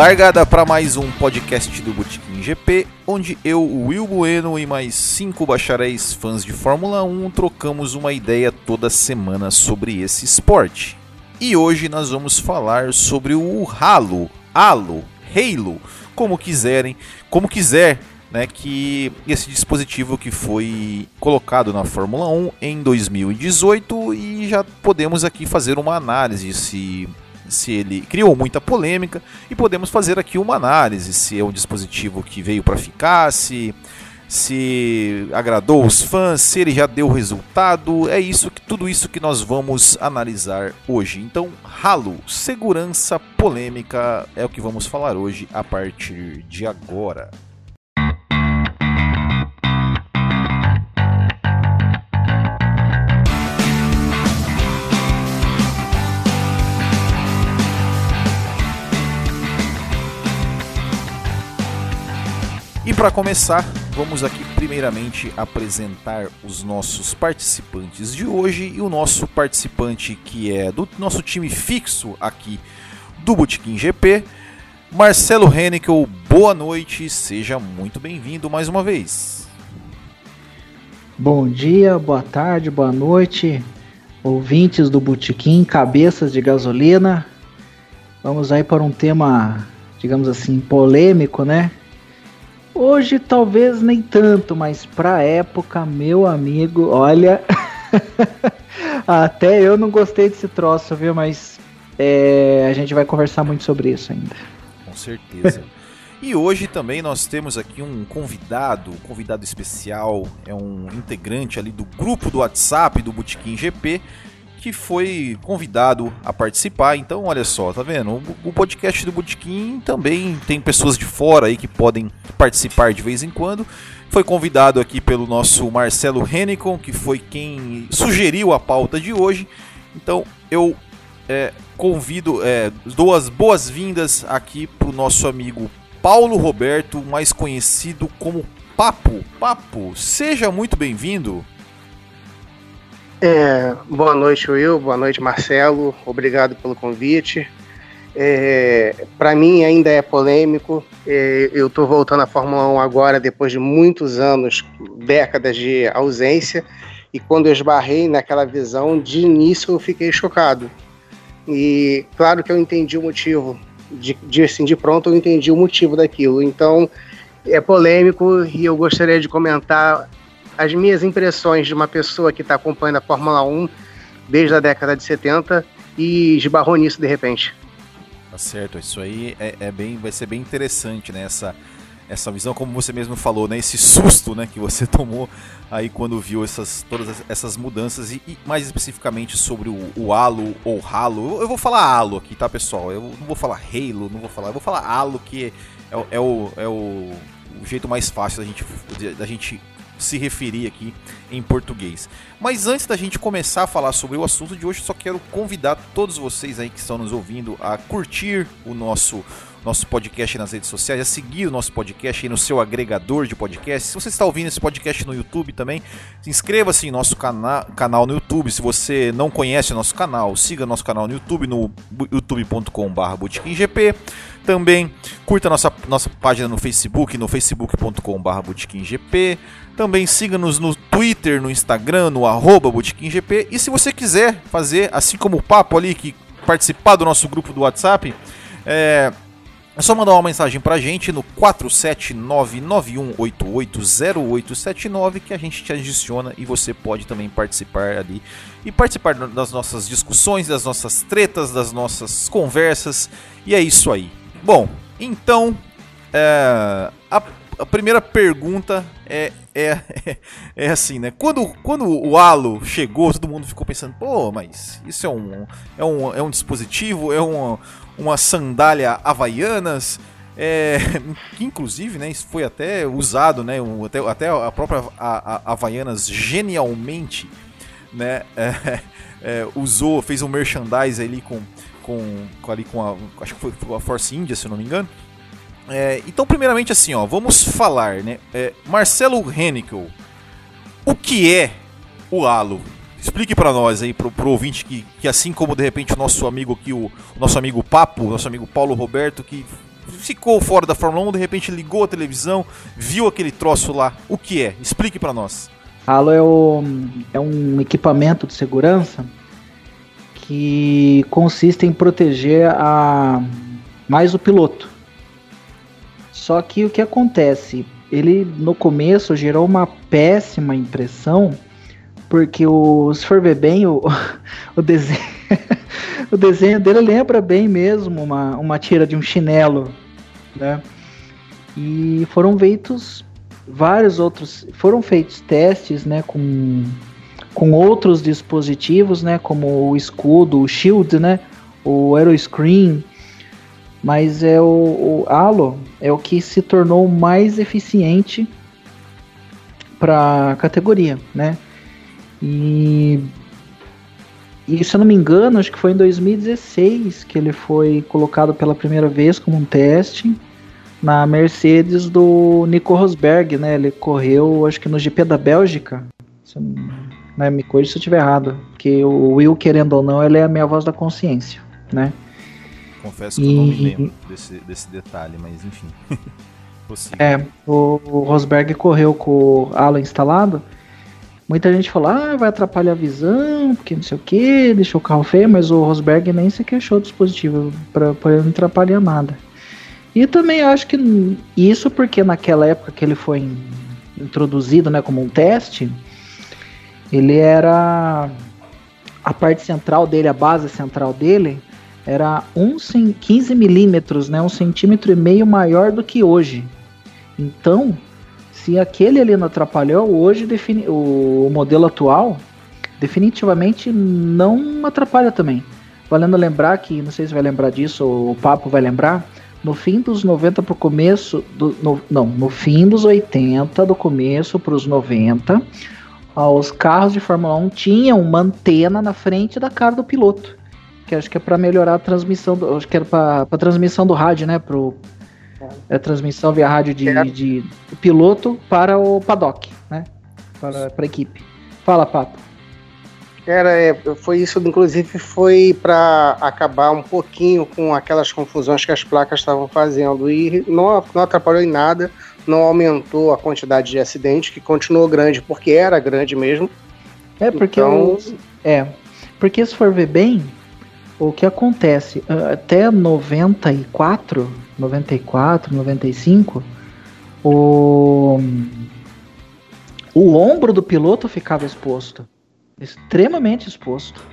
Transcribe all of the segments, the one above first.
Largada para mais um podcast do Botequim GP, onde eu, Will Bueno e mais cinco bacharéis fãs de Fórmula 1 trocamos uma ideia toda semana sobre esse esporte. E hoje nós vamos falar sobre o Halo, Halo, Halo, como quiserem, como quiser, né, que esse dispositivo que foi colocado na Fórmula 1 em 2018 e já podemos aqui fazer uma análise se se ele criou muita polêmica e podemos fazer aqui uma análise se é um dispositivo que veio para ficar, se se agradou os fãs, se ele já deu resultado, é isso que tudo isso que nós vamos analisar hoje. Então, Halo, segurança polêmica é o que vamos falar hoje a partir de agora. Para começar, vamos aqui primeiramente apresentar os nossos participantes de hoje e o nosso participante que é do nosso time fixo aqui do Botequim GP, Marcelo Hennikel. Boa noite, seja muito bem-vindo mais uma vez. Bom dia, boa tarde, boa noite, ouvintes do Botequim, cabeças de gasolina. Vamos aí para um tema, digamos assim, polêmico, né? Hoje talvez nem tanto, mas pra época, meu amigo, olha. Até eu não gostei desse troço, viu? Mas é, a gente vai conversar muito sobre isso ainda. Com certeza. e hoje também nós temos aqui um convidado, um convidado especial, é um integrante ali do grupo do WhatsApp do Botequim GP, que foi convidado a participar. Então, olha só, tá vendo? O, podcast do Botequim também tem pessoas de fora aí que podem participar de vez em quando. Foi convidado aqui pelo nosso Marcelo Hennicon, que foi quem sugeriu a pauta de hoje. Então, eu é, convido, é, dou as boas-vindas aqui pro nosso amigo Paulo Roberto, mais conhecido como Papo. Papo, seja muito bem-vindo. É, boa noite, Will. Boa noite, Marcelo. Obrigado pelo convite. É, Para mim ainda é polêmico. É, eu estou voltando à Fórmula 1 agora, depois de muitos anos, décadas de ausência. E quando eu esbarrei naquela visão, de início eu fiquei chocado. E claro que eu entendi o motivo. De, de, assim, de pronto eu entendi o motivo daquilo. Então é polêmico e eu gostaria de comentar as minhas impressões de uma pessoa que está acompanhando a Fórmula 1 desde a década de 70 e esbarrou nisso de repente. Tá certo, isso aí é, é, bem, vai ser bem interessante, né? Essa, essa visão, como você mesmo falou, né? Esse susto, né? Que você tomou aí quando viu essas, todas essas mudanças e, e mais especificamente sobre o, o Halo ou Halo. Eu, vou falar Halo aqui, tá, pessoal? Eu não vou falar Halo, não vou falar, eu vou falar Halo, que é, é, é o, é o, o jeito mais fácil da gente, da gente se referir aqui em português. Mas antes da gente começar a falar sobre o assunto de hoje, só quero convidar todos vocês aí que estão nos ouvindo a curtir o nosso nosso podcast nas redes sociais, a seguir o nosso podcast no seu agregador de podcast. Se você está ouvindo esse podcast no YouTube também, inscreva-se em nosso cana canal no YouTube. Se você não conhece o nosso canal, siga nosso canal no YouTube, no youtube.com.br botequimgp. Também curta nossa, nossa página no Facebook, no facebook.com.br botequimgp. Também siga-nos no Twitter, no Instagram, no arroba botequimgp. E se você quiser fazer, assim como o Papo ali, que participar do nosso grupo do WhatsApp, é, é só mandar uma mensagem pra gente no 47991880879 que a gente te adiciona e você pode também participar ali e participar das nossas discussões, das nossas tretas, das nossas conversas. E é isso aí. Bom, então é, a, a, primeira pergunta é, é, é, assim, né? Quando, quando o Halo chegou, todo mundo ficou pensando, pô, mas isso é um, é um, é um dispositivo, é um, uma sandália havaianas, é, que inclusive, né, isso foi até usado, né, um, até, até a própria a, a Havaianas genialmente, né, é, é, usou, fez um merchandise ali com, com, com, ali com a, acho que foi a Force India, se eu não me engano. É, então, primeiramente assim, ó, vamos falar, né, é, Marcelo Hennikel, o que é o Halo? Explique para nós aí, pro, pro ouvinte que, que assim como de repente o nosso amigo aqui, o, o nosso amigo Papo, o nosso amigo Paulo Roberto, que ficou fora da Fórmula 1, de repente ligou a televisão, viu aquele troço lá. O que é? Explique para nós. Halo é, o, é um equipamento de segurança que consiste em proteger a, mais o piloto. Só que o que acontece? Ele no começo gerou uma péssima impressão, porque o, se for ver bem, o, o desenho. o desenho dele lembra bem mesmo uma, uma tira de um chinelo, né? E foram feitos vários outros, foram feitos testes, né, com, com outros dispositivos, né, como o escudo, o shield, né, o aeroscreen, mas é o, o Halo é o que se tornou mais eficiente para categoria, né? E e se eu não me engano, acho que foi em 2016 que ele foi colocado pela primeira vez como um teste na Mercedes do Nico Rosberg, né? Ele correu, acho que no GP da Bélgica. Não, né, me corrija se eu estiver errado. Porque o Will, querendo ou não, ele é a minha voz da consciência, né? Confesso que e... eu não me lembro desse, desse detalhe, mas enfim. é, o, o Rosberg correu com o Alan instalado Muita gente falou, ah, vai atrapalhar a visão, porque não sei o que, deixou o carro feio, mas o Rosberg nem se queixou do dispositivo, para ele não atrapalhar nada. E também acho que isso porque naquela época que ele foi introduzido né, como um teste, ele era. A parte central dele, a base central dele, era um, 15 milímetros, né, um centímetro e meio maior do que hoje. Então, se aquele ali não atrapalhou, hoje defini o modelo atual definitivamente não atrapalha também. Valendo lembrar que, não sei se vai lembrar disso, o Papo vai lembrar, no fim dos 90 pro começo, do, no, não, no fim dos 80, do começo para os 90, os carros de Fórmula 1 tinham uma antena na frente da cara do piloto. Que acho que é para melhorar a transmissão, do, acho que era para transmissão do rádio, né, pro, é transmissão via rádio de, de, de piloto para o paddock, né? Para, para a equipe. Fala, Papo. Era, é, foi isso, inclusive, foi para acabar um pouquinho com aquelas confusões que as placas estavam fazendo. E não, não atrapalhou em nada, não aumentou a quantidade de acidentes, que continuou grande, porque era grande mesmo. É, porque então... é. Porque se for ver bem, o que acontece? Até 94, 94, 95, o, o ombro do piloto ficava exposto. Extremamente exposto.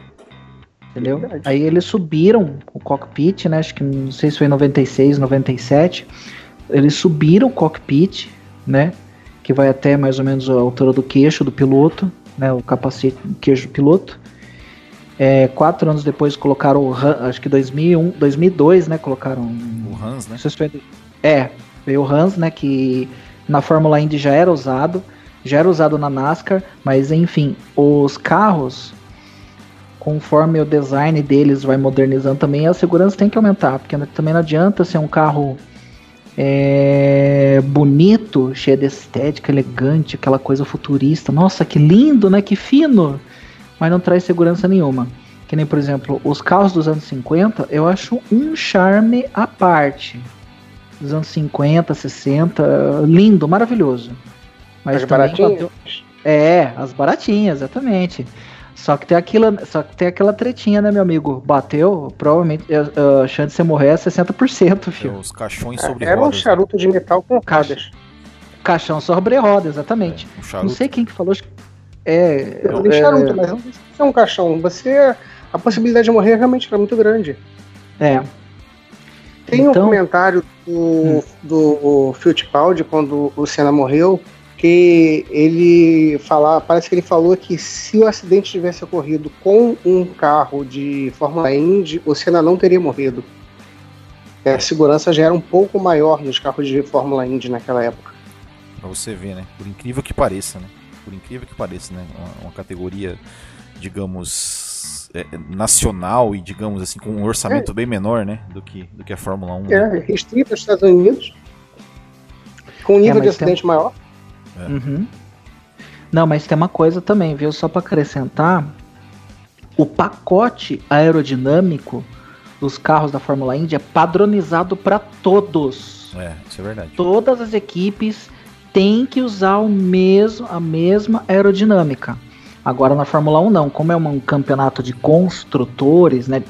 Entendeu? Verdade. Aí eles subiram o cockpit, né? Acho que não sei se foi em 96, 97. Eles subiram o cockpit, né? Que vai até mais ou menos a altura do queixo do piloto, né? O capacete do queixo do piloto. É, quatro anos depois colocaram o Han, acho que 2001, 2002, né? Colocaram o Hans, né? É, veio o Hans, né? Que na Fórmula Indy já era usado, já era usado na NASCAR, mas enfim, os carros, conforme o design deles vai modernizando também, a segurança tem que aumentar, porque também não adianta ser um carro é, bonito, cheio de estética, elegante, aquela coisa futurista. Nossa, que lindo, né? Que fino mas não traz segurança nenhuma. Que nem, por exemplo, os carros dos anos 50, eu acho um charme à parte. Dos anos 50, 60, lindo, maravilhoso. Mas as baratinhas? É, as baratinhas, exatamente. Só que tem aquela, só que tem aquela tretinha, né, meu amigo? Bateu, provavelmente a chance de você morrer é 60%, filho. É, os caixões sobre é, Era um charuto de metal com rodas. Caixão sobre roda, exatamente. É, um não sei quem que falou, é, eu é, charuto, mas não precisa ser um caixão. Você. A possibilidade de morrer realmente era muito grande. É. Tem então... um comentário do, hum. do Fittipaldi quando o Senna morreu, que ele fala, parece que ele falou que se o acidente tivesse ocorrido com um carro de Fórmula Indy, o Senna não teria morrido. É, a segurança já era um pouco maior nos carros de Fórmula Indy naquela época. Pra você ver, né? Por incrível que pareça, né? Por incrível que pareça, né? Uma, uma categoria, digamos, é, nacional e, digamos assim, com um orçamento é. bem menor, né? Do que, do que a Fórmula 1. É, né? restrita aos Estados Unidos, com um nível é, de acidente tem... maior. É. Uhum. Não, mas tem uma coisa também, viu? Só para acrescentar, o pacote aerodinâmico dos carros da Fórmula Indy é padronizado para todos. É, isso é verdade. Todas as equipes têm que usar o mesmo, a mesma aerodinâmica. Agora na Fórmula 1 não, como é um campeonato de construtores, né,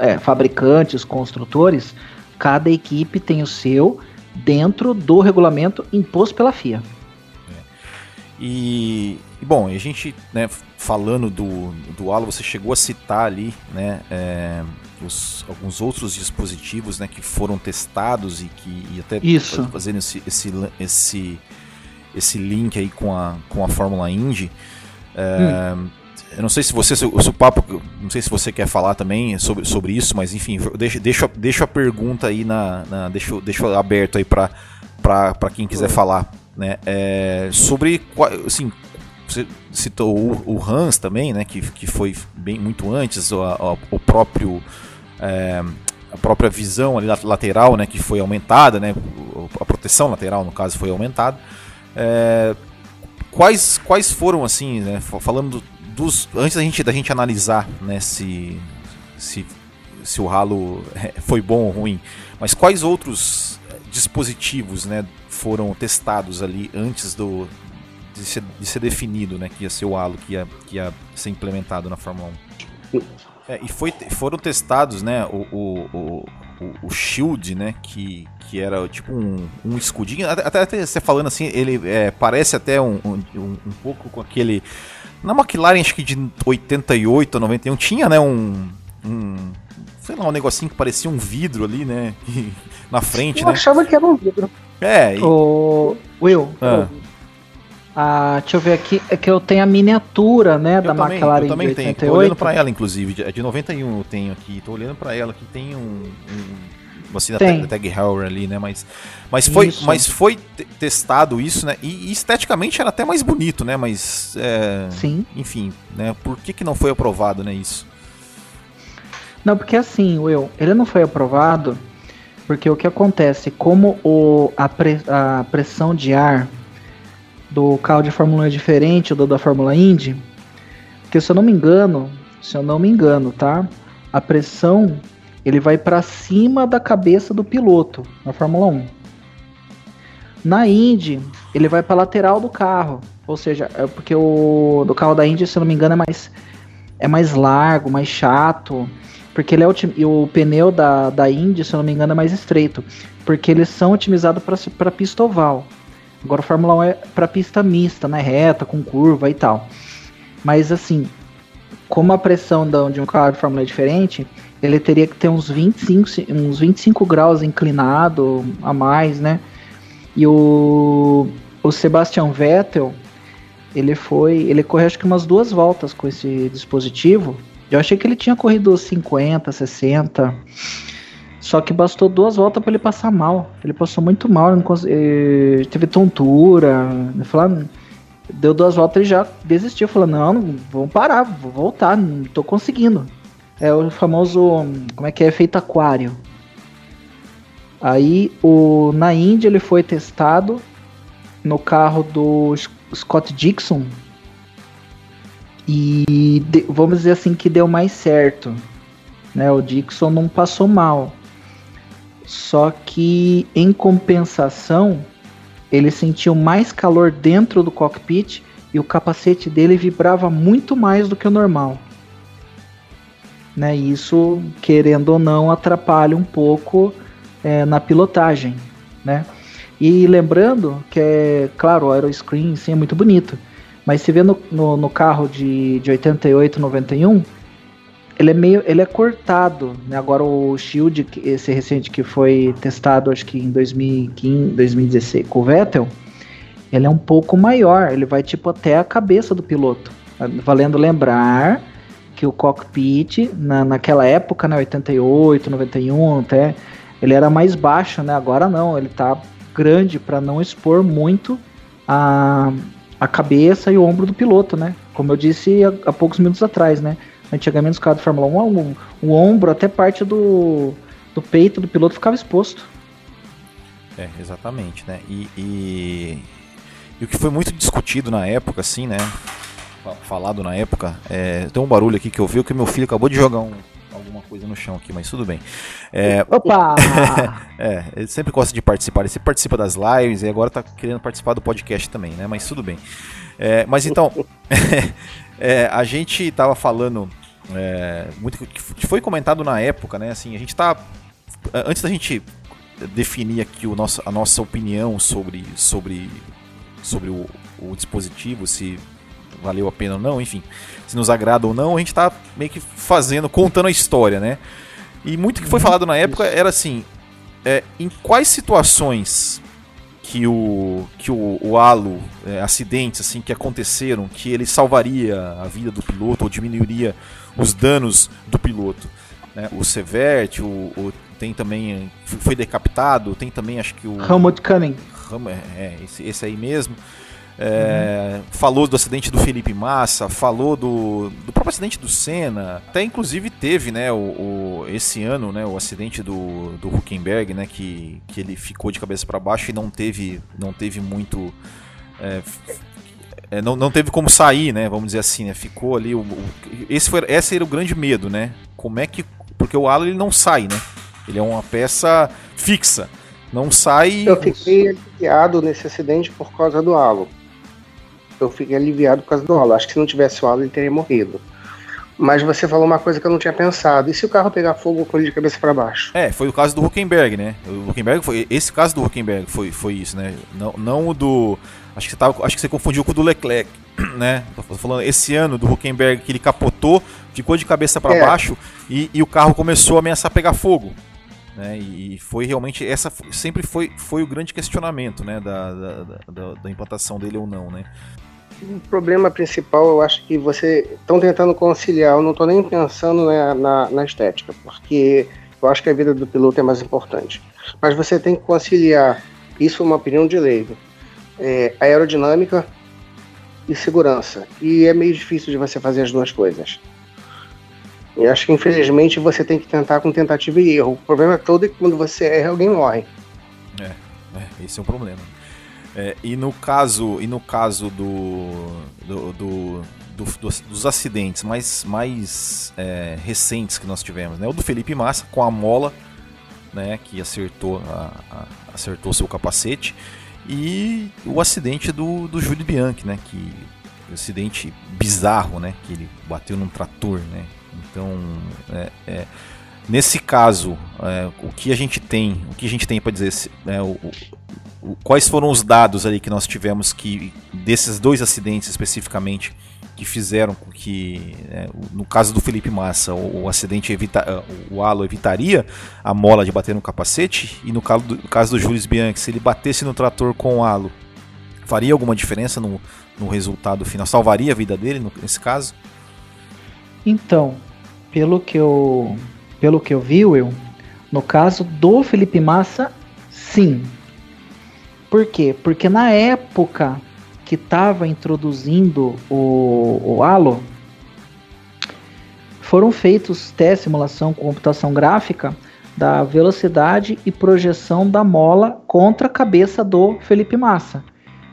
é, fabricantes, construtores, cada equipe tem o seu dentro do regulamento imposto pela FIA. É. E, e, bom, a gente, né, falando do, do halo, você chegou a citar ali, né, é, os, alguns outros dispositivos, né, que foram testados e que e até Isso. fazendo esse, esse, esse, esse link aí com a, com a Fórmula Indy. É, hum. Eu não sei se você, se o papo, não sei se você quer falar também sobre, sobre isso, mas enfim, deixa, deixa, deixa a pergunta aí na, na deixa, deixa aberto aí para quem quiser falar, né? É, sobre, assim, você citou o, o, Hans também, né? Que, que foi bem muito antes, o, o próprio é, a própria visão ali lateral, né? Que foi aumentada, né? A proteção lateral, no caso, foi aumentada. É, quais, quais foram assim, né, falando dos antes da gente da gente analisar, né, se se, se o ralo é, foi bom ou ruim, mas quais outros dispositivos, né, foram testados ali antes do de ser, de ser definido, né, que ia ser o halo que ia, que ia ser implementado na Fórmula 1. É, e foi, foram testados, né, o, o, o, o, Shield, né, que, que era tipo um, um escudinho. Até, até você falando assim, ele é, parece até um, um, um, pouco com aquele. Na McLaren, acho que de 88 ou 91, tinha, né, um, um. Sei lá, um negocinho que parecia um vidro ali, né? na frente, Eu né? Eu achava que era um vidro. É. E... O Will. Ah. Ah, deixa eu ver aqui, é que eu tenho a miniatura, né, eu da também, McLaren eu também de 88. Tenho. Tô olhando para ela, inclusive, é de 91 eu tenho aqui. Tô olhando para ela que tem um, um assim, tem. da Tag Heuer ali, né, mas mas foi, mas foi testado isso, né, e, e, esteticamente era até mais bonito, né, mas é, Sim. enfim, né, por que que não foi aprovado, né, isso? Não, porque assim, Will, ele não foi aprovado porque o que acontece, como o, a, pre, a pressão de ar do carro de Fórmula 1 é diferente do da Fórmula Indy, porque se eu não me engano, se eu não me engano, tá? A pressão ele vai para cima da cabeça do piloto na Fórmula 1. Na Indy, ele vai para lateral do carro, ou seja, é porque o do carro da Indy, se eu não me engano, é mais é mais largo, mais chato, porque ele é e o pneu da, da Indy, se eu não me engano, é mais estreito, porque eles são otimizados para pista oval. Agora a Fórmula 1 é para pista mista, né? Reta, com curva e tal. Mas assim, como a pressão de um carro de Fórmula 1 é diferente, ele teria que ter uns 25, uns 25 graus inclinado a mais, né? E o, o Sebastian Vettel, ele foi, ele correu acho que umas duas voltas com esse dispositivo. Eu achei que ele tinha corrido 50, 60. Só que bastou duas voltas para ele passar mal. Ele passou muito mal, teve tontura. Ele falou, deu duas voltas e já desistiu. Falou, não, não, vamos parar, vou voltar, não tô conseguindo. É o famoso, como é que é, efeito aquário. Aí o, na Índia ele foi testado no carro do Scott Dixon. E de, vamos dizer assim que deu mais certo. Né? O Dixon não passou mal. Só que em compensação, ele sentiu mais calor dentro do cockpit e o capacete dele vibrava muito mais do que o normal. Né, isso, querendo ou não, atrapalha um pouco é, na pilotagem. Né? E lembrando que, é, claro, o aeroscreen sim, é muito bonito, mas se vê no, no, no carro de, de 88, 91, ele é meio, ele é cortado, né? Agora o Shield, esse recente que foi testado, acho que em 2015, 2016, com o Vettel, ele é um pouco maior, ele vai tipo até a cabeça do piloto. Valendo lembrar que o cockpit na, naquela época, né, 88, 91, até ele era mais baixo, né? Agora não, ele tá grande para não expor muito a, a cabeça e o ombro do piloto, né? Como eu disse há, há poucos minutos atrás, né? Antigamente os carros de Fórmula 1, o, o ombro, até parte do, do peito do piloto ficava exposto. É, exatamente, né? E, e, e, o que foi muito discutido na época, assim, né? Falado na época, é, tem um barulho aqui que eu vi que meu filho acabou de jogar um, algum alguma coisa no chão aqui, mas tudo bem. É, Opa! é, ele sempre gosta de participar, ele sempre participa das lives e agora tá querendo participar do podcast também, né? Mas tudo bem. É, mas então, é, a gente tava falando é, muito que foi comentado na época, né? Assim, a gente tá antes da gente definir aqui o nosso, a nossa opinião sobre sobre sobre o, o dispositivo, se valeu a pena ou não, enfim, se nos agrada ou não, a gente está meio que fazendo, contando a história, né? E muito que foi uhum. falado na época era assim, é, em quais situações que o que o, o halo, é, acidentes assim que aconteceram, que ele salvaria a vida do piloto ou diminuiria os danos do piloto. Né? O Severt, o, o, tem também foi decapitado, tem também acho que o Helmut Cunning. É, é, esse, esse aí mesmo. É, uhum. Falou do acidente do Felipe Massa, falou do, do próprio acidente do Senna. Até inclusive teve, né, o, o esse ano, né, o acidente do, do Huckenberg, né, que, que ele ficou de cabeça para baixo e não teve, não teve muito. É, é, não, não teve como sair, né? Vamos dizer assim, né? Ficou ali. O, o, esse, foi, esse era o grande medo, né? Como é que. Porque o halo ele não sai, né? Ele é uma peça fixa. Não sai. Eu fiquei aliviado nesse acidente por causa do halo eu fiquei aliviado por causa do halo. Acho que se não tivesse o halo, ele teria morrido. Mas você falou uma coisa que eu não tinha pensado. E se o carro pegar fogo com ele de cabeça para baixo? É, foi o caso do Huckenberg, né? O Huckenberg foi esse caso do Huckenberg foi, foi isso, né? Não, não o do acho que você tava, acho que você confundiu com o do Leclerc, né? Tô falando esse ano do Huckenberg que ele capotou, ficou de cabeça para é. baixo e, e o carro começou a ameaçar pegar fogo. Né, e foi realmente essa sempre foi, foi o grande questionamento né, da, da, da, da implantação dele ou não né o problema principal, eu acho que você estão tentando conciliar. Eu não estou nem pensando né, na, na, estética, porque eu acho que a vida do piloto é mais importante. Mas você tem que conciliar, isso é uma opinião de leigo, é, aerodinâmica e segurança. E é meio difícil de você fazer as duas coisas. E acho que infelizmente você tem que tentar com tentativa e erro. O problema todo é que quando você erra, alguém morre. É, é esse é o problema. É, e no caso, e no caso do, do, do, do dos acidentes mais, mais é, recentes que nós tivemos, né? O do Felipe Massa com a mola, né? Que acertou, a, a, acertou seu capacete e o acidente do, do Júlio Bianchi, né? Que um acidente bizarro, né? Que ele bateu num trator, né? Então, é, é nesse caso, é, o que a gente tem, o que a gente tem para dizer, é, o, quais foram os dados ali que nós tivemos que desses dois acidentes especificamente que fizeram com que, né, no caso do Felipe Massa, o, o acidente evita, eh, o halo evitaria a mola de bater no capacete e no caso do, caso do Jules Bianchi, se ele batesse no trator com o halo, faria alguma diferença no, no resultado final? Salvaria a vida dele no, nesse caso? Então, pelo que eu pelo que eu vi, Will, no caso do Felipe Massa, sim, por quê? Porque na época que estava introduzindo o, o Halo, foram feitos testes, simulação com computação gráfica da velocidade e projeção da mola contra a cabeça do Felipe Massa.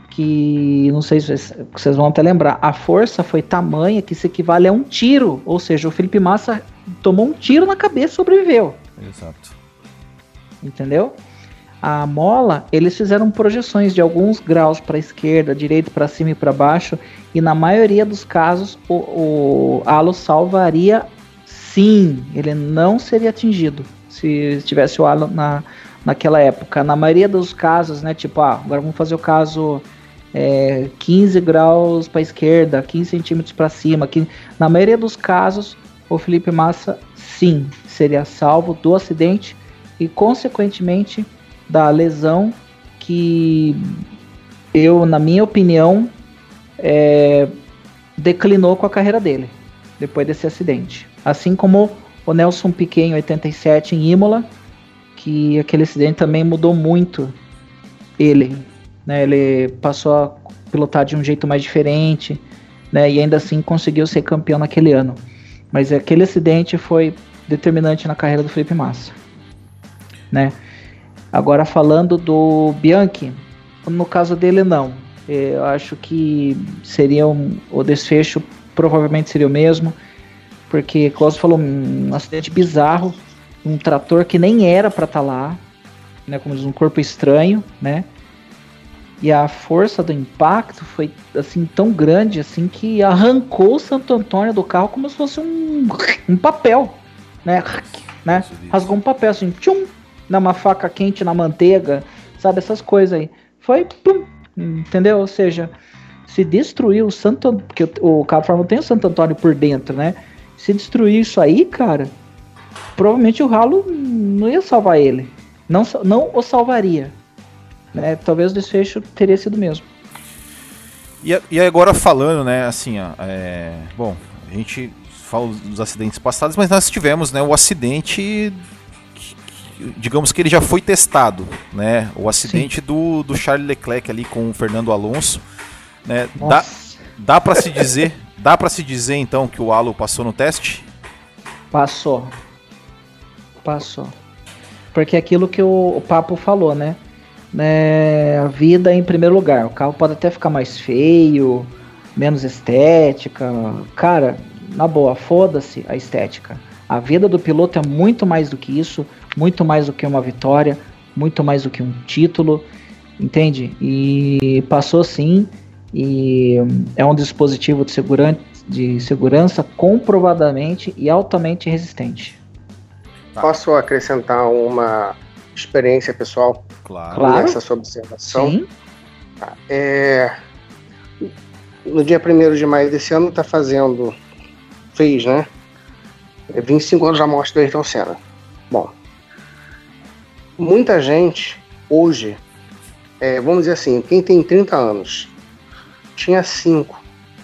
Que não sei se vocês vão até lembrar, a força foi tamanha que se equivale a um tiro, ou seja, o Felipe Massa tomou um tiro na cabeça e sobreviveu. Exato. Entendeu? A mola, eles fizeram projeções de alguns graus para a esquerda, direito, para cima e para baixo, e na maioria dos casos o, o halo salvaria sim, ele não seria atingido se tivesse o halo na, naquela época. Na maioria dos casos, né, tipo, ah, agora vamos fazer o caso é, 15 graus para esquerda, 15 centímetros para cima. 15, na maioria dos casos, o Felipe Massa sim seria salvo do acidente e, consequentemente, da lesão que eu, na minha opinião, é, declinou com a carreira dele depois desse acidente. Assim como o Nelson Piquet em 87 em Imola, que aquele acidente também mudou muito ele. Né? Ele passou a pilotar de um jeito mais diferente, né? E ainda assim conseguiu ser campeão naquele ano. Mas aquele acidente foi determinante na carreira do Felipe Massa, né? Agora falando do Bianchi, no caso dele não. Eu acho que seria um, o desfecho provavelmente seria o mesmo. Porque, você falou, um acidente bizarro, um trator que nem era para estar tá lá, né, como diz, um corpo estranho, né? E a força do impacto foi assim tão grande assim que arrancou o Santo Antônio do carro como se fosse um, um papel, né? né? Rasgou um papel assim, tchum, dá uma faca quente na manteiga, sabe essas coisas aí. Foi, pum, entendeu? Ou seja, se destruiu o Santo, porque o, o carro Fórmula tem o Santo Antônio por dentro, né? Se destruir isso aí, cara, provavelmente o ralo não ia salvar ele, não, não o salvaria né, talvez o desfecho teria sido mesmo. E, e agora falando, né, assim, ó, é, bom, a gente fala dos acidentes passados, mas nós tivemos, né, o acidente, digamos que ele já foi testado, né, o acidente do, do Charles Leclerc ali com o Fernando Alonso, né, dá, dá para se dizer, dá para se dizer então que o Alo passou no teste? Passou, passou, porque é aquilo que o, o Papo falou, né, né, a vida em primeiro lugar. O carro pode até ficar mais feio, menos estética. Cara, na boa, foda-se a estética. A vida do piloto é muito mais do que isso, muito mais do que uma vitória, muito mais do que um título, entende? E passou sim, e é um dispositivo de, segura de segurança comprovadamente e altamente resistente. Posso acrescentar uma experiência pessoal? Claro. Nessa sua observação. Sim. Tá. É, no dia 1 de maio desse ano está fazendo, fez, né? 25 é, anos da morte do Ayrton Senna. Muita gente hoje, é, vamos dizer assim, quem tem 30 anos, tinha 5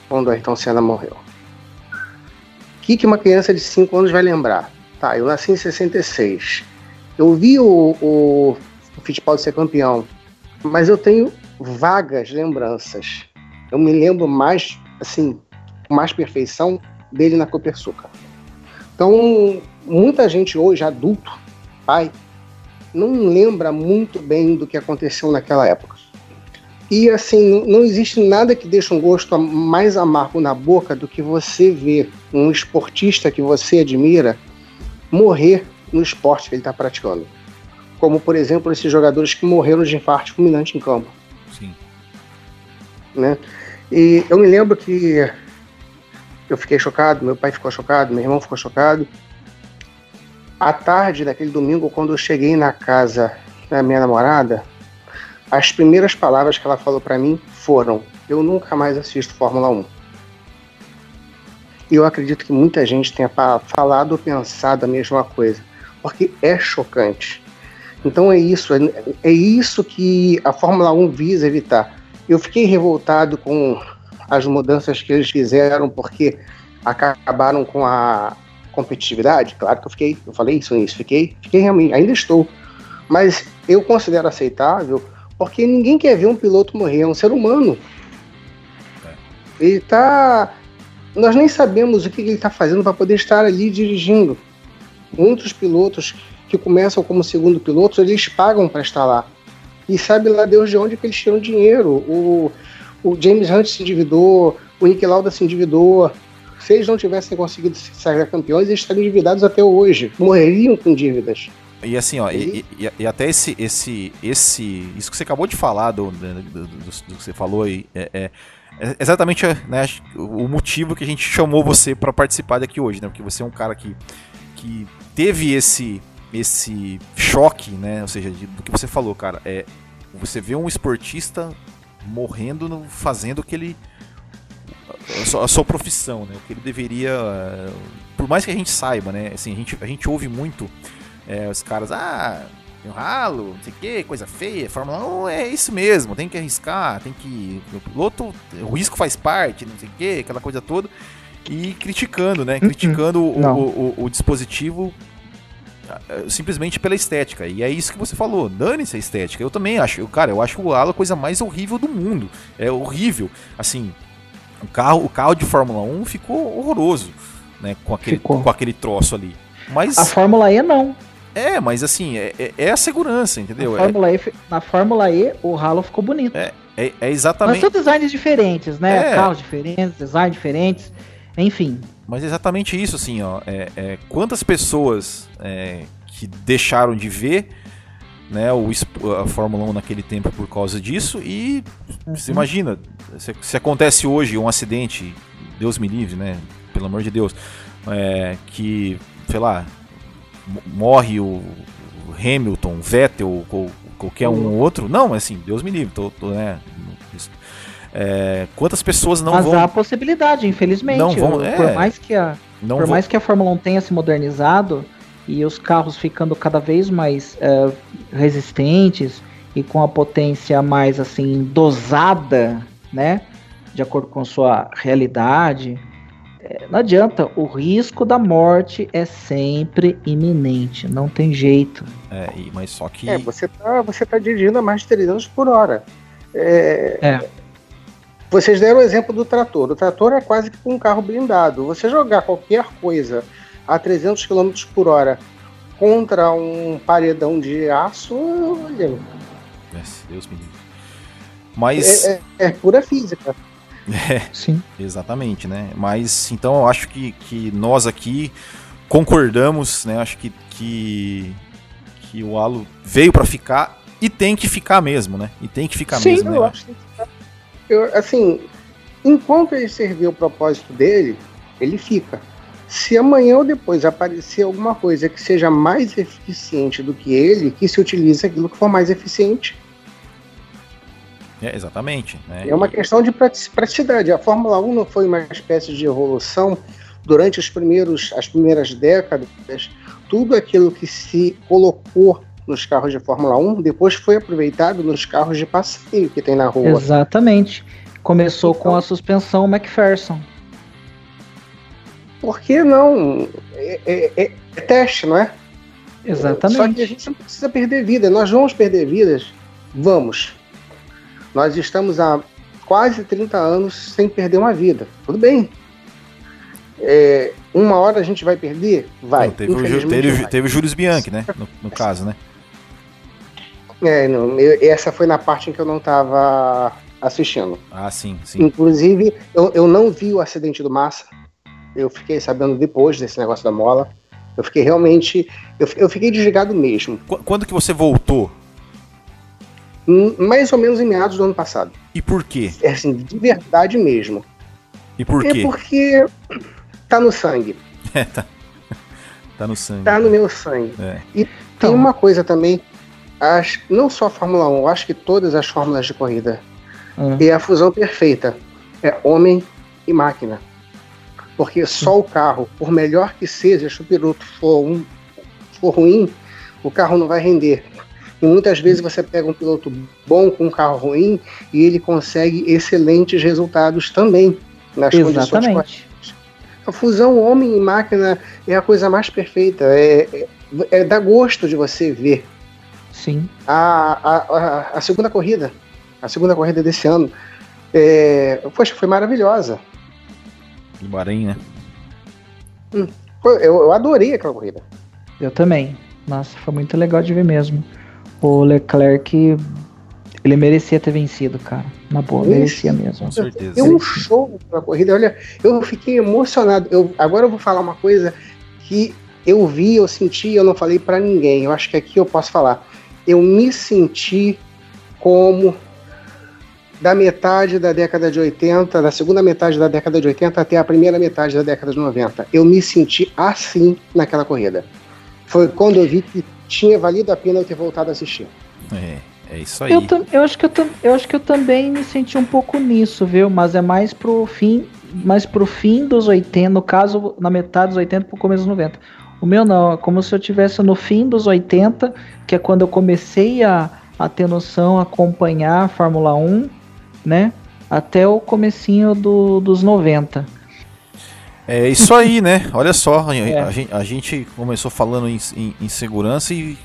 quando Ayrton Senna morreu. O que, que uma criança de 5 anos vai lembrar? Tá, eu nasci em 66. Eu vi o, o o Fittipaldi ser campeão. Mas eu tenho vagas lembranças. Eu me lembro mais, assim, com mais perfeição dele na Copersuca. Então, muita gente hoje, adulto, pai, não lembra muito bem do que aconteceu naquela época. E assim, não existe nada que deixe um gosto mais amargo na boca do que você ver um esportista que você admira morrer no esporte que ele está praticando como por exemplo esses jogadores que morreram de infarto fulminante em campo. Sim. Né? E eu me lembro que eu fiquei chocado, meu pai ficou chocado, meu irmão ficou chocado. À tarde daquele domingo, quando eu cheguei na casa da minha namorada, as primeiras palavras que ela falou para mim foram: Eu nunca mais assisto Fórmula 1. E eu acredito que muita gente tenha falado ou pensado a mesma coisa, porque é chocante. Então é isso, é, é isso que a Fórmula 1 visa evitar. Eu fiquei revoltado com as mudanças que eles fizeram, porque acabaram com a competitividade. Claro que eu fiquei, eu falei isso nisso, fiquei, fiquei realmente, ainda estou. Mas eu considero aceitável, porque ninguém quer ver um piloto morrer, é um ser humano. É. Ele tá. Nós nem sabemos o que ele está fazendo para poder estar ali dirigindo. Muitos pilotos que começam como segundo pilotos, eles pagam para estar lá. E sabe lá Deus de onde que eles tiram dinheiro. O, o James Hunt se endividou, o Nick Lauda se endividou. Se eles não tivessem conseguido sair campeões, eles estariam endividados até hoje. Morreriam com dívidas. E assim, ó, e, e, e, até esse, esse, esse, isso que você acabou de falar, do, do, do, do que você falou aí, é, é, é exatamente né, o motivo que a gente chamou você para participar daqui hoje, né? Porque você é um cara que, que teve esse, esse choque, né? Ou seja, do que você falou, cara, é você vê um esportista morrendo no, fazendo o que ele a sua, a sua, profissão, né? O que ele deveria, por mais que a gente saiba, né? Assim, a gente, a gente ouve muito é, os caras, ah, tem um ralo, não sei o que, coisa feia, Fórmula 1 é isso mesmo, tem que arriscar, tem que. O piloto, o risco faz parte, não sei o que, aquela coisa toda. E criticando, né? Uhum. Criticando o, o, o, o dispositivo simplesmente pela estética. E é isso que você falou, dane-se a estética. Eu também acho, cara, eu acho o Halo a coisa mais horrível do mundo. É horrível. Assim, o carro, o carro de Fórmula 1 ficou horroroso, né, com aquele, ficou. com aquele troço ali. Mas a Fórmula E não. É, mas assim, é, é, é a segurança, entendeu? Na Fórmula, é... e, na Fórmula E, o Halo ficou bonito. É, é, é exatamente. Mas são designs diferentes, né? É. Carros diferentes, designs diferentes. Enfim. Mas é exatamente isso, assim, ó. É, é, quantas pessoas é, que deixaram de ver né, o, a Fórmula 1 naquele tempo por causa disso e uhum. você imagina, se, se, acontece hoje um acidente, Deus me livre, né, pelo amor de Deus, é, que, sei lá, morre o Hamilton, Vettel ou qualquer um ou outro, não, assim, Deus me livre, tô, tô né, é, quantas pessoas não Mas vão... há a possibilidade, infelizmente. Não vão, é, por mais que a, por vão... mais que a Fórmula 1 tenha se modernizado, e os carros ficando cada vez mais uh, resistentes e com a potência mais assim dosada, né, de acordo com sua realidade. É, não adianta, o risco da morte é sempre iminente, não tem jeito. É, mas só que. É, você tá, você tá dirigindo a mais de 300 por hora. É, é. Vocês deram o exemplo do trator. O trator é quase que um carro blindado. Você jogar qualquer coisa a 300 km por hora contra um paredão de aço, olha. Deus me livre. Mas. É, é, é pura física. É, Sim. Exatamente, né? Mas então eu acho que, que nós aqui concordamos, né? Acho que, que, que o Halo veio para ficar e tem que ficar mesmo, né? E tem que ficar Sim, mesmo. Eu né? acho que eu, assim, enquanto ele serviu o propósito dele, ele fica. Se amanhã ou depois aparecer alguma coisa que seja mais eficiente do que ele, que se utilize aquilo que for mais eficiente. É, exatamente. Né? É uma questão de praticidade. A Fórmula 1 não foi uma espécie de evolução durante os primeiros, as primeiras décadas. Tudo aquilo que se colocou nos carros de Fórmula 1 depois foi aproveitado nos carros de passeio que tem na rua. Exatamente. Começou então, com a suspensão McPherson por que não? É, é, é, é, teste, não é? Exatamente. Só que a gente não precisa perder vida. Nós vamos perder vidas? Vamos. Nós estamos há quase 30 anos sem perder uma vida. Tudo bem. É, uma hora a gente vai perder? Vai. Não, teve, o, teve, vai. teve o Júlio Bianchi, né? No, no caso, né? É, não, eu, essa foi na parte em que eu não estava assistindo. Ah, sim, sim. Inclusive, eu, eu não vi o acidente do Massa eu fiquei sabendo depois desse negócio da mola. Eu fiquei realmente. Eu, eu fiquei desligado mesmo. Quando que você voltou? Hum, mais ou menos em meados do ano passado. E por quê? É assim, de verdade mesmo. E por é quê? É porque tá no sangue. É, tá. Tá no sangue. Tá no meu sangue. É. E tem uma coisa também, as, não só a Fórmula 1, eu acho que todas as fórmulas de corrida. Uhum. É a fusão perfeita. É homem e máquina. Porque só o carro, por melhor que seja, se o piloto for, um, for ruim, o carro não vai render. E muitas vezes você pega um piloto bom com um carro ruim e ele consegue excelentes resultados também nas Exatamente. condições A fusão homem e máquina é a coisa mais perfeita. É, é, é dá gosto de você ver. Sim. A, a, a, a segunda corrida, a segunda corrida desse ano, é, poxa, foi maravilhosa do Bahrein, né? Hum, eu, eu adorei aquela corrida. Eu também. Nossa, foi muito legal de ver mesmo. O Leclerc, ele merecia ter vencido, cara. Na boa, merecia mesmo. Com certeza. Deu um show na corrida. Olha, eu fiquei emocionado. Eu, agora eu vou falar uma coisa que eu vi, eu senti, eu não falei para ninguém. Eu acho que aqui eu posso falar. Eu me senti como da metade da década de 80, da segunda metade da década de 80 até a primeira metade da década de 90. Eu me senti assim naquela corrida. Foi quando eu vi que tinha valido a pena eu ter voltado a assistir. É, é isso aí. Eu, eu, acho que eu, eu acho que eu também me senti um pouco nisso, viu? Mas é mais pro fim, mais pro fim dos 80, no caso, na metade dos 80 pro começo dos 90. O meu não, é como se eu tivesse no fim dos 80, que é quando eu comecei a, a ter noção, a acompanhar a Fórmula 1 né? Até o comecinho do, dos 90. É isso aí, né? Olha só, é. a, gente, a, gente, começou falando em, em, em, segurança e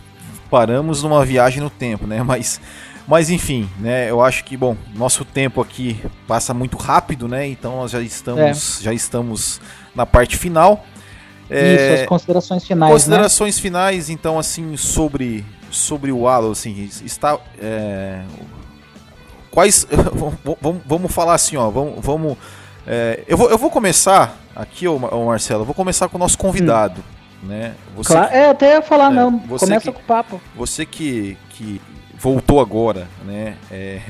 paramos numa viagem no tempo, né? Mas, mas enfim, né? Eu acho que, bom, nosso tempo aqui passa muito rápido, né? Então nós já estamos, é. já estamos na parte final. É, Isso, as considerações finais. Considerações né? finais, então, assim, sobre, sobre o Halo, assim, está. É, quais. vamos, vamos falar assim, ó. Vamos, vamos É, eu, vou, eu vou começar aqui, ô, ô Marcelo, eu vou começar com o nosso convidado. Hum. Né? Você claro, que, é, até ia falar, é, não. Começa que, com o papo. Você que, que voltou agora, né? É,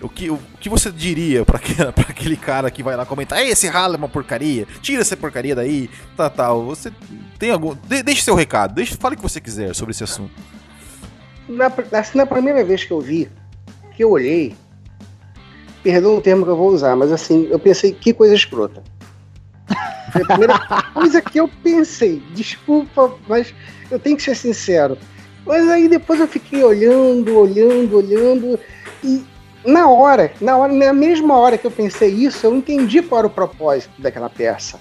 o que, o que você diria para aquele cara que vai lá comentar, esse ralo é uma porcaria, tira essa porcaria daí, tá, tal. Você tem algum. De, deixe seu recado, deixe, fale o que você quiser sobre esse assunto. Na, assim, na primeira vez que eu vi, que eu olhei, perdão o termo que eu vou usar, mas assim, eu pensei, que coisa escrota. Foi a primeira coisa que eu pensei. Desculpa, mas eu tenho que ser sincero. Mas aí depois eu fiquei olhando, olhando, olhando, e na hora, na hora, na mesma hora que eu pensei isso, eu entendi qual era o propósito daquela peça.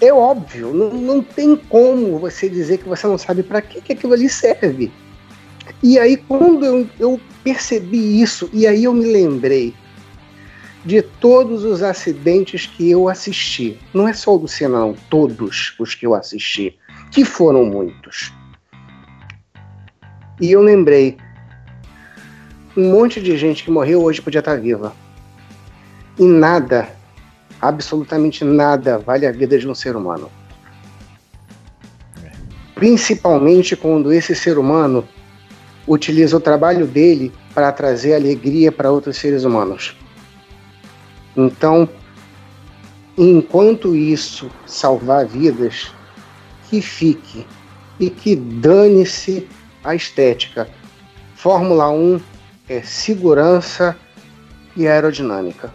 É óbvio, não, não tem como você dizer que você não sabe para que, que aquilo ali serve. E aí, quando eu, eu percebi isso, e aí eu me lembrei de todos os acidentes que eu assisti. Não é só o do Senna, não, todos os que eu assisti, que foram muitos. E eu lembrei, um monte de gente que morreu hoje podia estar viva. E nada, absolutamente nada, vale a vida de um ser humano. Principalmente quando esse ser humano utiliza o trabalho dele para trazer alegria para outros seres humanos. Então, enquanto isso salvar vidas, que fique e que dane-se a estética. Fórmula 1 é segurança e aerodinâmica.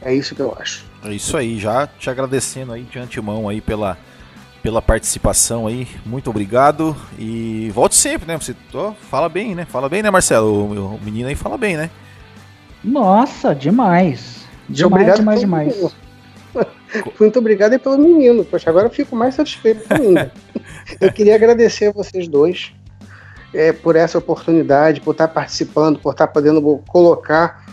É isso que eu acho. É isso aí, já te agradecendo aí de antemão aí pela, pela participação aí. Muito obrigado e volte sempre, né? Você fala bem, né? Fala bem, né, Marcelo? O, o menino aí fala bem, né? Nossa, demais. Demais, obrigado demais, demais. Muito obrigado pelo menino. Poxa, agora eu fico mais satisfeito ainda. eu queria agradecer a vocês dois é, por essa oportunidade, por estar participando, por estar podendo colocar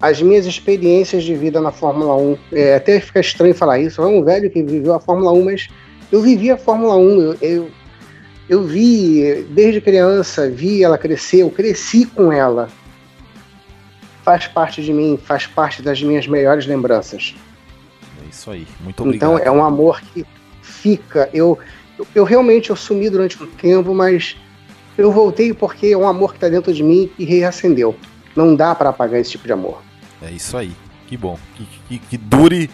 as minhas experiências de vida na Fórmula 1. É, até fica estranho falar isso, é um velho que viveu a Fórmula 1, mas eu vivi a Fórmula 1. Eu, eu, eu vi desde criança, vi ela crescer, eu cresci com ela. Faz parte de mim, faz parte das minhas melhores lembranças. É isso aí, muito obrigado. Então é um amor que fica. Eu, eu, eu realmente eu sumi durante um tempo, mas eu voltei porque é um amor que está dentro de mim e reacendeu. Não dá para apagar esse tipo de amor. É isso aí. Que bom. Que, que, que dure,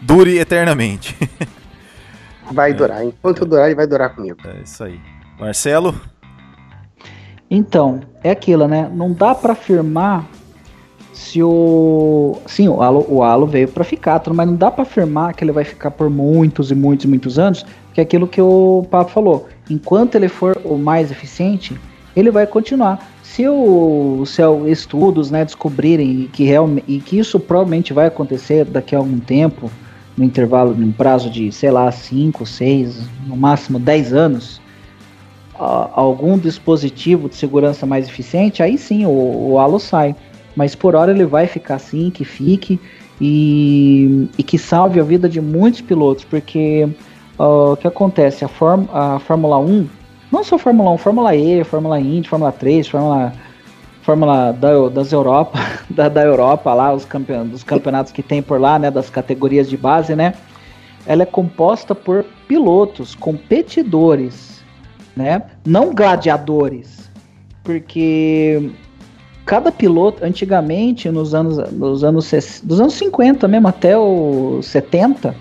dure eternamente. vai é. durar. Enquanto durar, ele vai durar comigo. É isso aí. Marcelo? Então, é aquilo, né? Não dá para afirmar se o. Sim, o halo, o halo veio para ficar, mas não dá para afirmar que ele vai ficar por muitos e muitos e muitos anos, que é aquilo que o Papo falou. Enquanto ele for o mais eficiente, ele vai continuar. Se o, se estudos né, descobrirem que, real, e que isso provavelmente vai acontecer daqui a algum tempo, no intervalo, num prazo de, sei lá, 5, 6, no máximo 10 anos, algum dispositivo de segurança mais eficiente, aí sim o, o halo sai. Mas por hora ele vai ficar assim, que fique e, e que salve a vida de muitos pilotos, porque uh, o que acontece? A, Form, a Fórmula 1, não só Fórmula 1, Fórmula E, Fórmula Indy, Fórmula 3, Fórmula, Fórmula da, das Europa, da, da Europa lá, os campeon, dos campeonatos que tem por lá, né, das categorias de base, né? Ela é composta por pilotos, competidores, né? Não gladiadores. Porque cada piloto, antigamente, nos anos, nos anos, dos anos 50 mesmo, até os 70,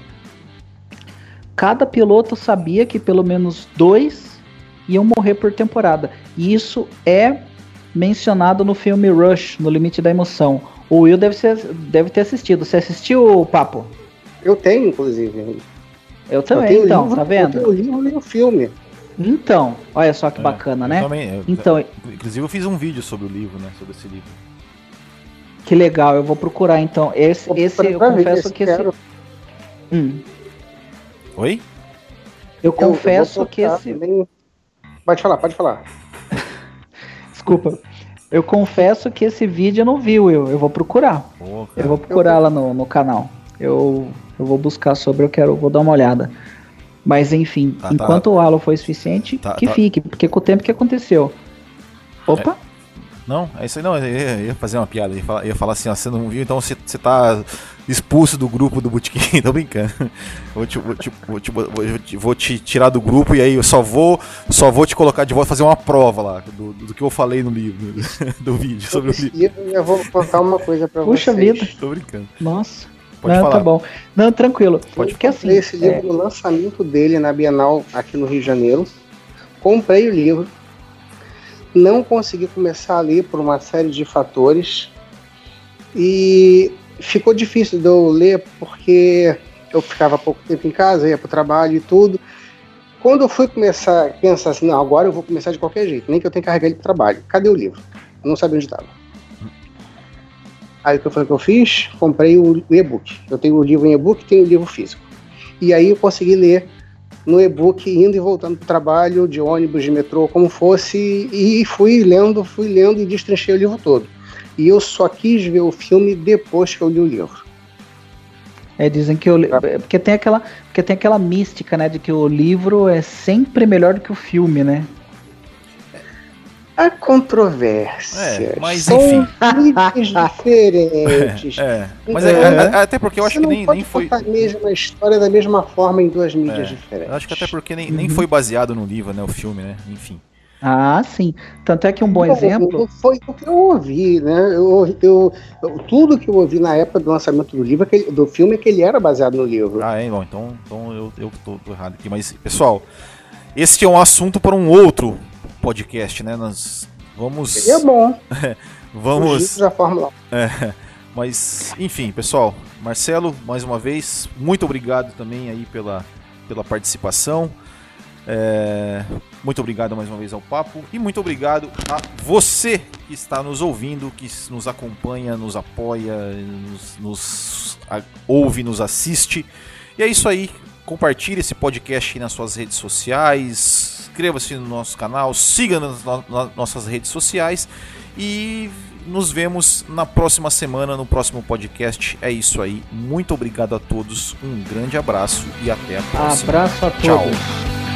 cada piloto sabia que pelo menos dois iam morrer por temporada. E isso é mencionado no filme Rush, no Limite da Emoção. O Will deve, ser, deve ter assistido. Você assistiu o Papo? Eu tenho, inclusive. Eu também, eu então, livro, tá vendo? Eu tenho o livro e o filme. Então, olha só que é, bacana, né? Também, eu, então, inclusive eu fiz um vídeo sobre o livro, né? Sobre esse livro. Que legal, eu vou procurar então. Esse, esse eu confesso que esse. Hum. Oi? Eu, eu confesso que esse. Também... Pode falar, pode falar. Desculpa. Eu confesso que esse vídeo eu não vi, eu, eu vou procurar. eu vou procurar eu... lá no, no canal. Eu, eu vou buscar sobre, eu quero, vou dar uma olhada. Mas enfim, tá, tá. enquanto tá. o halo foi suficiente, tá, que tá. fique, porque com o tempo que aconteceu. Opa! Não? É isso aí, não. Eu ia, fazer uma piada. Ia falar, ia falar assim, ó, você não viu, então você, você tá expulso do grupo do Bootkin. Tô brincando. Vou te, vou, te, vou, te, vou, te, tirar do grupo e aí eu só vou, só vou te colocar de volta fazer uma prova lá do, do que eu falei no livro, do vídeo sobre o livro. Eu vou contar uma coisa pra Puxa vocês. vida. Tô brincando. Nossa. Pode não, tá falar. tá bom. Não, tranquilo. Pode Porque assim. Esse livro, é... o lançamento dele na Bienal aqui no Rio de Janeiro. Comprei o livro não consegui começar a ler por uma série de fatores e ficou difícil de eu ler porque eu ficava pouco tempo em casa, ia para o trabalho e tudo. Quando eu fui começar a pensar assim, não, agora eu vou começar de qualquer jeito, nem que eu tenha que carregar ele para o trabalho. Cadê o livro? Eu não sabia onde estava. Aí o que foi que eu fiz? Comprei o e-book. Eu tenho o livro em e-book e tenho o livro físico. E aí eu consegui ler no e-book indo e voltando para o trabalho, de ônibus, de metrô, como fosse, e fui lendo, fui lendo e destrinchei o livro todo. E eu só quis ver o filme depois que eu li o livro. É, dizem que o porque tem aquela porque tem aquela mística, né, de que o livro é sempre melhor do que o filme, né? Há controvérsia. É, mas São enfim. diferentes. É, é. Mas é, é, até porque eu acho que nem, nem foi. a mesma história da mesma forma em duas mídias é, diferentes. Eu acho que até porque nem, nem foi baseado no livro, né? O filme, né? Enfim. Ah, sim. Tanto é que um bom não, exemplo. Foi o que eu ouvi, né? Eu, eu, eu, tudo que eu ouvi na época do lançamento do livro, é do filme, é que ele era baseado no livro. Ah, é, bom, então, então eu, eu tô, tô errado aqui. Mas, pessoal, esse é um assunto para um outro podcast, né? Nós vamos. Seria bom. vamos. Da Fórmula é, mas, enfim, pessoal, Marcelo, mais uma vez, muito obrigado também aí pela, pela participação. É, muito obrigado mais uma vez ao papo e muito obrigado a você que está nos ouvindo, que nos acompanha, nos apoia, nos, nos a, ouve, nos assiste. E é isso aí. Compartilhe esse podcast nas suas redes sociais, inscreva-se no nosso canal, siga nas no nossas redes sociais e nos vemos na próxima semana, no próximo podcast. É isso aí. Muito obrigado a todos, um grande abraço e até a próxima. Abraço a todos. Tchau.